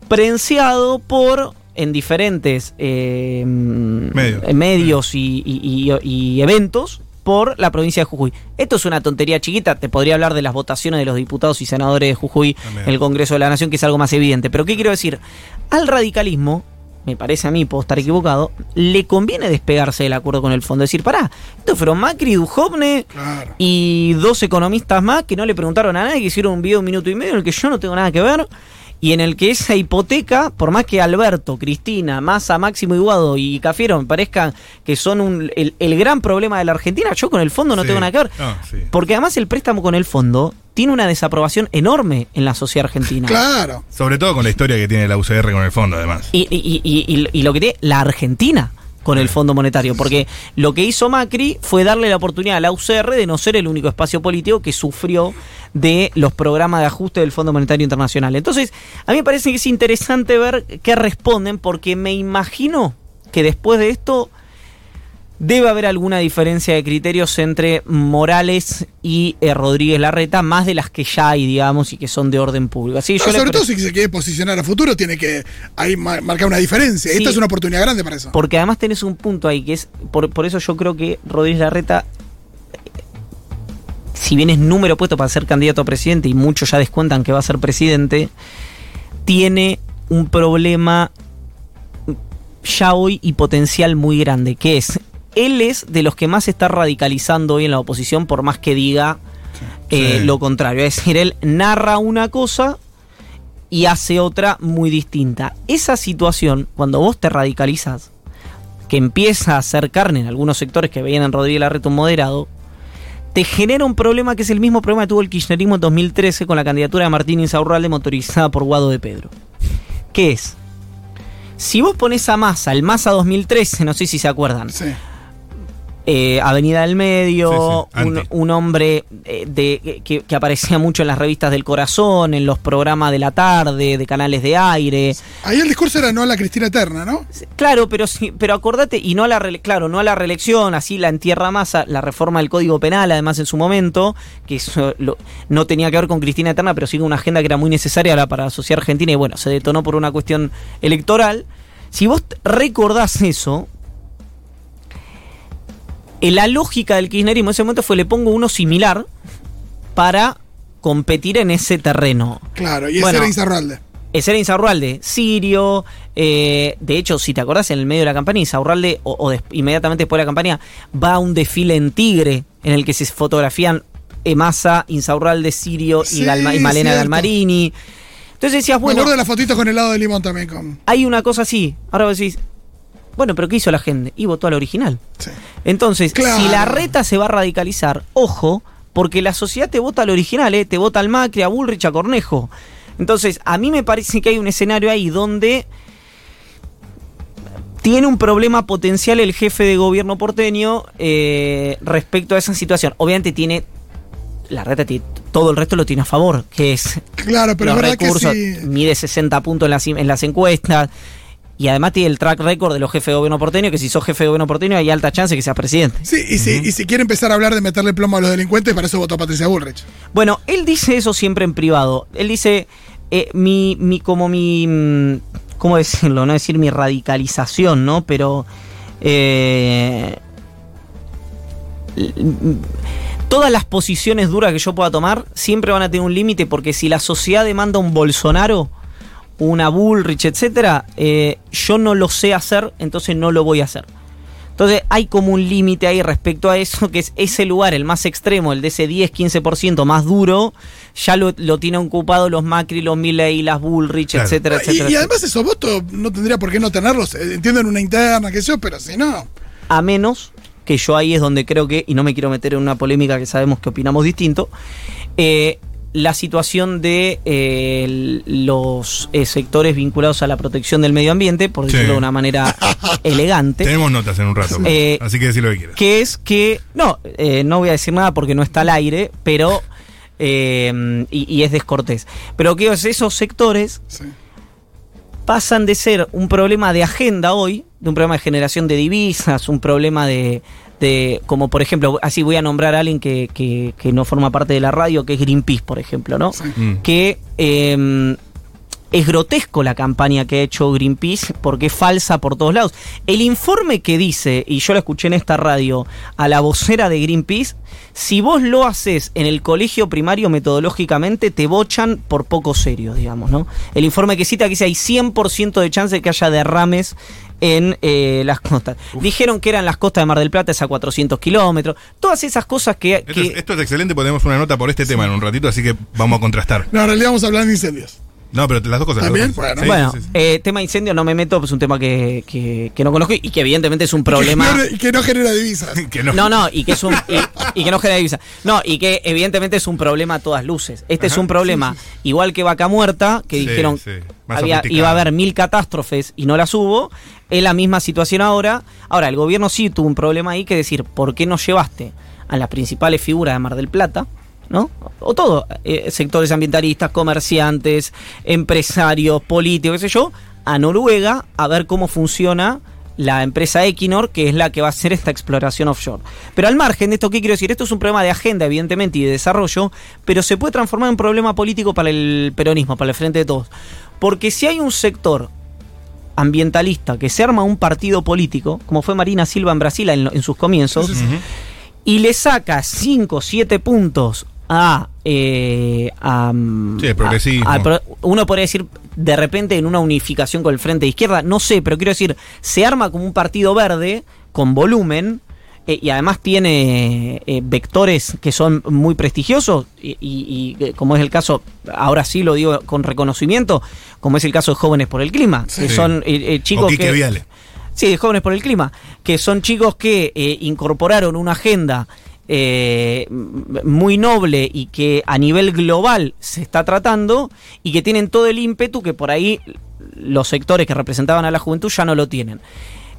prenseado por en diferentes eh, Medios. eh, medios y, y- y- y eventos por la provincia de Jujuy. Esto es una tontería chiquita, te podría hablar de las votaciones de los diputados y senadores de Jujuy También. en el Congreso de la Nación, que es algo más evidente. Pero ¿qué quiero decir? Al radicalismo, me parece a mí, puedo estar equivocado, le conviene despegarse del acuerdo con el fondo. Decir, pará, esto fueron Macri, Duhovne, Claro. y dos economistas más que no le preguntaron a nadie, que hicieron un video de un minuto y medio en el que yo no tengo nada que ver. Y en el que esa hipoteca, por más que Alberto, Cristina, Massa, Máximo Iguado y Cafiero me parezcan que son un- el, el gran problema de la Argentina, yo con el fondo no Sí. tengo nada que ver. Sí. Porque además el préstamo con el fondo tiene una desaprobación enorme en la sociedad argentina. Claro. Sobre todo con la historia que tiene la UCR con el fondo, además. Y, y- y- y- y lo que tiene la Argentina con el Fondo Monetario, porque lo que hizo Macri fue darle la oportunidad a la UCR de no ser el único espacio político que sufrió de los programas de ajuste del Fondo Monetario Internacional. Entonces, a mí me parece que es interesante ver qué responden, porque me imagino que después de esto debe haber alguna diferencia de criterios entre Morales y eh, Rodríguez Larreta, más de las que ya hay, digamos, y que son de orden público. Así No, yo sobre todo si se quiere posicionar a futuro, tiene que ahí ma- marcar una diferencia. Sí. Esta es una oportunidad grande para eso. Porque además tenés un punto ahí, que es, por, por eso yo creo que Rodríguez Larreta, eh, si bien es número puesto para ser candidato a presidente y muchos ya descuentan que va a ser presidente, tiene un problema ya hoy y potencial muy grande, que es, él es de los que más se está radicalizando hoy en la oposición, por más que diga eh, Sí. lo contrario. Es decir, él narra una cosa y hace otra muy distinta. Esa situación, cuando vos te radicalizas, que empieza a hacer carne en algunos sectores que veían en Rodríguez Larreta un moderado, te genera un problema que es el mismo problema que tuvo el kirchnerismo en 2013 con la candidatura de Martín Insaurralde motorizada por Guado de Pedro. ¿Qué es? Si vos pones a Massa, el Massa 2013, no sé si se acuerdan, Sí. Eh, Avenida del Medio, Sí, sí, un, un hombre eh, de, que, que aparecía mucho en las revistas del corazón, en los programas de la tarde, de canales de aire. Ahí el discurso era no a la Cristina Eterna, ¿no? Claro, pero sí, pero acordate, y no a la claro, no a la reelección, así la entierra masa, la reforma del Código Penal, además en su momento, que eso lo- no tenía que ver con Cristina Eterna, pero sí con una agenda que era muy necesaria para la sociedad argentina, y bueno, se detonó por una cuestión electoral. Si vos recordás eso, la lógica del kirchnerismo en ese momento fue le pongo uno similar para competir en ese terreno. Claro, y ese Bueno. era Insaurralde. Ese era Insaurralde, Sirio. eh, de hecho, si te acordás, en el medio de la campaña, Insaurralde, o, o des- inmediatamente después de la campaña, va a un desfile en Tigre, en el que se fotografían Emasa, Insaurralde, Sirio y, Sí, Galma- y Malena cierto. Galmarini. Entonces decías, Me bueno, acuerdo de las fotitos con helado de limón también. Con, hay una cosa así. Ahora vos decís, bueno, pero ¿qué hizo la gente? Y votó al original. sí. Entonces, Claro. si la reta se va a radicalizar, ojo, porque la sociedad te vota al original, ¿eh? te vota al Macri, a Bullrich, a Cornejo. Entonces, a mí me parece que hay un escenario ahí donde tiene un problema potencial el jefe de gobierno porteño eh, respecto a esa situación. Obviamente tiene, la reta tiene, todo el resto lo tiene a favor, que es Claro, pero los que recursos, sí. mide 60 puntos en las, en las encuestas. Y además tiene el track record de los jefes de gobierno porteño, que si sos jefe de gobierno porteño hay alta chance que seas presidente. Sí, y si, y si quiere empezar a hablar de meterle plomo a los delincuentes, para eso votó a Patricia Bullrich. Bueno, él dice eso siempre en privado. Él dice, eh, mi, mi, como mi, mm, ¿cómo decirlo? No decir mi radicalización, ¿no? Pero, eh, todas las posiciones duras que yo pueda tomar siempre van a tener un límite porque si la sociedad demanda un Bolsonaro, una Bullrich, etcétera, eh, yo no lo sé hacer, entonces no lo voy a hacer. Entonces hay como un límite ahí respecto a eso, que es ese lugar, el más extremo, el de ese 10-15% más duro, ya lo, lo tienen ocupado los Macri, los Milley, las Bullrich, Claro. etcétera, Y, etcétera. y etcétera. además esos votos no tendría por qué no tenerlos. Eh, Entiendo en una interna, que yo, pero si no. A menos que yo ahí es donde creo que, y no me quiero meter en una polémica que sabemos que opinamos distinto, eh, la situación de eh, los eh, sectores vinculados a la protección del medio ambiente, por Sí. decirlo de una manera elegante. Tenemos notas en un rato. Eh, así que decí lo que quieras. que es que, no, eh, no voy a decir nada porque no está al aire, pero, eh, y, y es descortés, pero que es esos sectores Sí. pasan de ser un problema de agenda hoy, de un problema de generación de divisas, un problema de, de como por ejemplo, así voy a nombrar a alguien que, que- que no forma parte de la radio, que es Greenpeace, por ejemplo, ¿no? Sí. Mm. que eh, es grotesco la campaña que ha hecho Greenpeace porque es falsa por todos lados. El informe que dice, y yo lo escuché en esta radio, a la vocera de Greenpeace, si vos lo haces en el colegio primario metodológicamente, te bochan por poco serio, digamos, ¿no? El informe que cita que dice hay 100% de chance de que haya derrames en eh, las costas. Dijeron que eran las costas de Mar del Plata, es a 400 kilómetros. Todas esas cosas que... Esto, que- es, esto es excelente, ponemos una nota por este tema en un ratito, así que vamos a contrastar. No, en realidad vamos a hablar de incendios. No, pero las dos cosas. dos ¿También? cosas. Bueno. Sí, bueno, sí, sí. eh, tema incendio no me meto, es un tema que, que- que no conozco y que evidentemente es un problema. Que no, que no genera divisas. Que no. No, no, y que es un y, y que no genera divisa. No, y que evidentemente es un problema a todas luces. Este es un problema igual que Vaca Muerta, que Sí, dijeron había, iba a haber mil catástrofes y no las hubo. Es la misma situación ahora. Ahora, el gobierno sí tuvo un problema ahí que decir, ¿por qué no llevaste a las principales figuras de Mar del Plata? ¿No? O todo, eh, sectores ambientalistas, comerciantes, empresarios, políticos, qué sé yo, a Noruega a ver cómo funciona la empresa Equinor, que es la que va a hacer esta exploración offshore. Pero al margen de esto, ¿qué quiero decir? Esto es un problema de agenda, evidentemente, y de desarrollo, pero se puede transformar en un problema político para el peronismo, para el frente de todos. Porque si hay un sector ambientalista que se arma un partido político, como fue Marina Silva en Brasil en, en sus comienzos, y le saca 5 o 7 puntos a, eh, a, mm, Sí, el progresismo. a- uno podría decir de repente en una unificación con el frente de izquierda, no sé, pero quiero decir, se arma como un partido verde con volumen eh, y además tiene eh, vectores que son muy prestigiosos y, y- y, eh, como es el caso, ahora sí lo digo con reconocimiento, como es el caso de Jóvenes por el Clima, que son chicos que... Viale. Sí, Jóvenes por el Clima, que son chicos que incorporaron una agenda eh, muy noble y que a nivel global se está tratando y que tienen todo el ímpetu que por ahí los sectores que representaban a la juventud ya no lo tienen.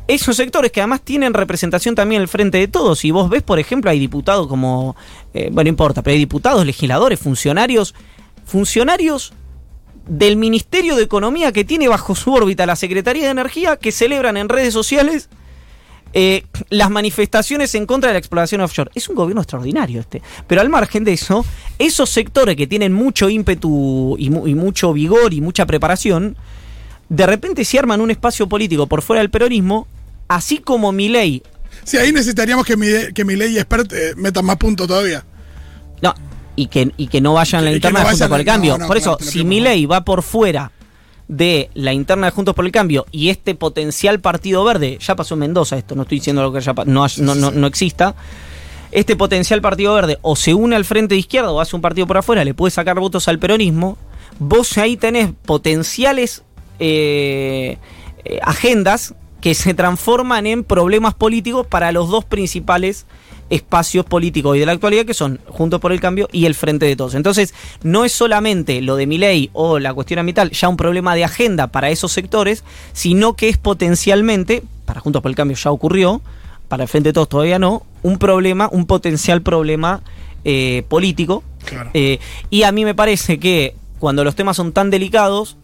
Esos sectores que además tienen representación también el frente de todos. Y vos ves, por ejemplo, hay diputados como, eh, bueno, no importa, pero hay diputados, legisladores, funcionarios, funcionarios del Ministerio de Economía que tiene bajo su órbita la Secretaría de Energía que celebran en redes sociales eh, las manifestaciones en contra de la exploración offshore. Es un gobierno extraordinario este. Pero al margen de eso, esos sectores que tienen mucho ímpetu y, mu- y mucho vigor y mucha preparación, de repente se arman un espacio político por fuera del peronismo, así como Milei Sí, ahí necesitaríamos que mi, que mi ley expert eh, metan más puntos todavía. No, y que, y que no vayan a la Y interna no de por a- el Cambio. no, no, por claro, eso, lo si mi ley va por fuera de la interna de Juntos por el Cambio y este potencial partido verde, ya pasó en Mendoza esto, no estoy diciendo lo que ya no, no, no, no exista, este potencial partido verde o se une al frente de izquierda o hace un partido por afuera, le puede sacar votos al peronismo, vos ahí tenés potenciales eh, eh, agendas que se transforman en problemas políticos para los dos principales espacios políticos y de la actualidad que son Juntos por el Cambio y el Frente de Todos. Entonces, no es solamente lo de mi ley o la cuestión ambiental ya un problema de agenda para esos sectores, sino que es potencialmente, para Juntos por el Cambio ya ocurrió, para el Frente de Todos todavía no, un problema, un potencial problema eh, político. Claro. Eh, y a mí me parece que cuando los temas son tan delicados,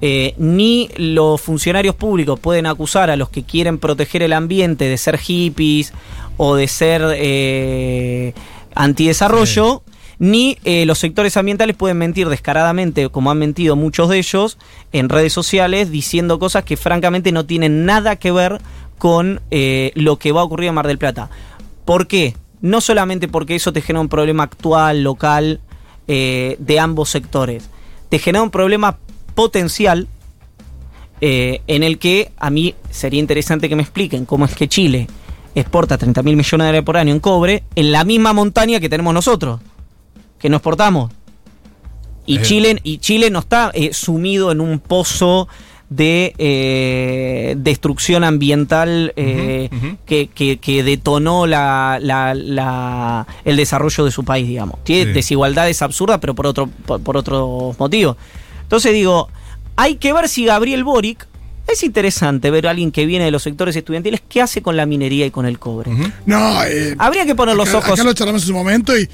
eh, ni los funcionarios públicos pueden acusar a los que quieren proteger el ambiente de ser hippies o de ser eh, antidesarrollo, ni eh, los sectores ambientales pueden mentir descaradamente, como han mentido muchos de ellos, en redes sociales, diciendo cosas que francamente no tienen nada que ver con eh, lo que va a ocurrir en Mar del Plata. ¿Por qué? No solamente porque eso te genera un problema actual, local, eh, de ambos sectores. Te genera un problema potencial eh, en el que a mí sería interesante que me expliquen cómo es que Chile exporta 30 mil millones de dólares por año en cobre en la misma montaña que tenemos nosotros, que no exportamos. Y, Eh. Chile, y Chile no está eh, sumido en un pozo de eh, destrucción ambiental eh, que, que- que detonó la, la- la- el desarrollo de su país, digamos. Tiene Sí. desigualdades absurdas, pero por, otro, por, por otros motivos. Entonces digo, hay que ver si Gabriel Boric, es interesante ver a alguien que viene de los sectores estudiantiles, ¿qué hace con la minería y con el cobre? No, eh, Habría que poner los acá, ojos... acá lo charlamos en su momento y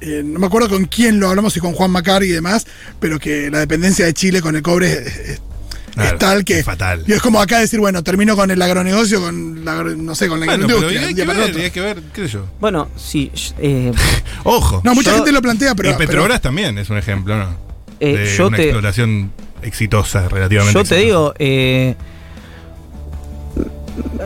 eh, no me acuerdo con quién lo hablamos, y con Juan Macar y demás, pero que la dependencia de Chile con el cobre es, es- Claro, es tal que. es fatal. Y es como acá decir, bueno, termino con el agronegocio, con la, agro- no sé, con la Bueno, pero agroindustria. hay que ver, hay que ver, qué sé yo. Bueno, sí, eh, Ojo. No, mucha Yo- gente lo plantea, pero. y pero- Petrobras también es un ejemplo, ¿no? Eh, de yo una te- exploración exitosa, relativamente. yo te exitosa. digo, eh,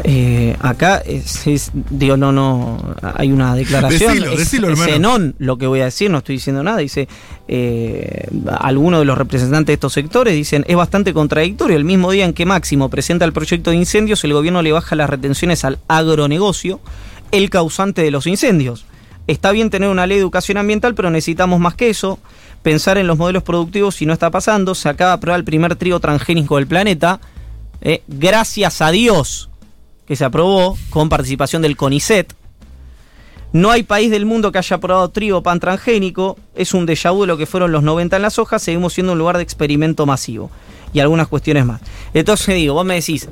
eh, acá es, es- digo, no, no, hay una declaración. Decilo, es, decilo, es hermano. Zenón lo que voy a decir, no estoy diciendo nada. Dice, eh, algunos de los representantes de estos sectores dicen, es bastante contradictorio. El mismo día en que Máximo presenta el proyecto de incendios, el gobierno le baja las retenciones al agronegocio, el causante de los incendios. Está bien tener una ley de educación ambiental, pero necesitamos más que eso. Pensar en los modelos productivos si no está pasando. Se acaba de aprobar el primer trigo transgénico del planeta. Eh, gracias a Dios que se aprobó con participación del CONICET. No hay país del mundo que haya aprobado trigo pan transgénico. Es un déjà vu de lo que fueron los 90 en las hojas. Seguimos siendo un lugar de experimento masivo. Y algunas cuestiones más. Entonces digo, vos me decís,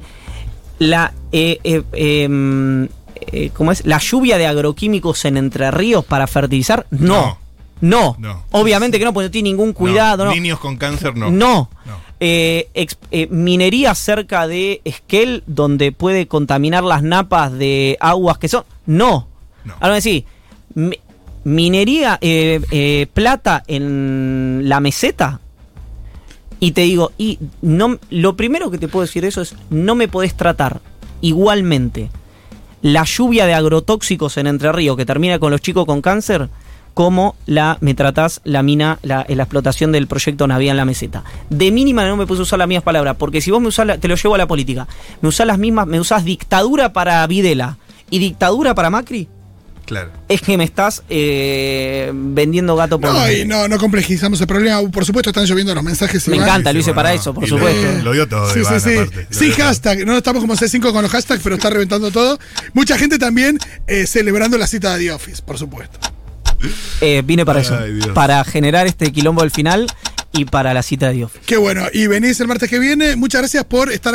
la, eh, eh, em, eh, ¿cómo es? la lluvia de agroquímicos en Entre Ríos para fertilizar. No. No. Obviamente que no, porque no tiene ningún cuidado. No, No. Niños con cáncer, no. No. Eh, ex- eh, minería cerca de Esquel, donde puede contaminar las napas de aguas que son. No. Ahora sí, mi- minería, eh, eh, plata en la meseta. Y te digo, y no, lo primero que te puedo decir de eso es, no me podés tratar igualmente la lluvia de agrotóxicos en Entre Ríos que termina con los chicos con cáncer, como la me tratás la mina, la, la explotación del proyecto Navidad en la meseta. De mínima no me puse a usar las mismas palabras, porque si vos me usás, la- te lo llevo a la política, me usás las mismas, me usás dictadura para Videla y dictadura para Macri, Claro. es que me estás eh, vendiendo gato por No, y no, no complejizamos el problema. Por supuesto, están lloviendo los mensajes. Me encanta, lo hice bueno, para eso, por y supuesto. Lo, dio todo, Sí, Iván, sí, sí. aparte. Sí, hashtag. No estamos como C5 con los hashtags, pero está reventando todo. Mucha gente también eh, celebrando la cita de The Office, por supuesto. Eh, vine para eso, para generar este quilombo del final y para la cita de Dios. Qué bueno. Y venís el martes que viene. Muchas gracias por estar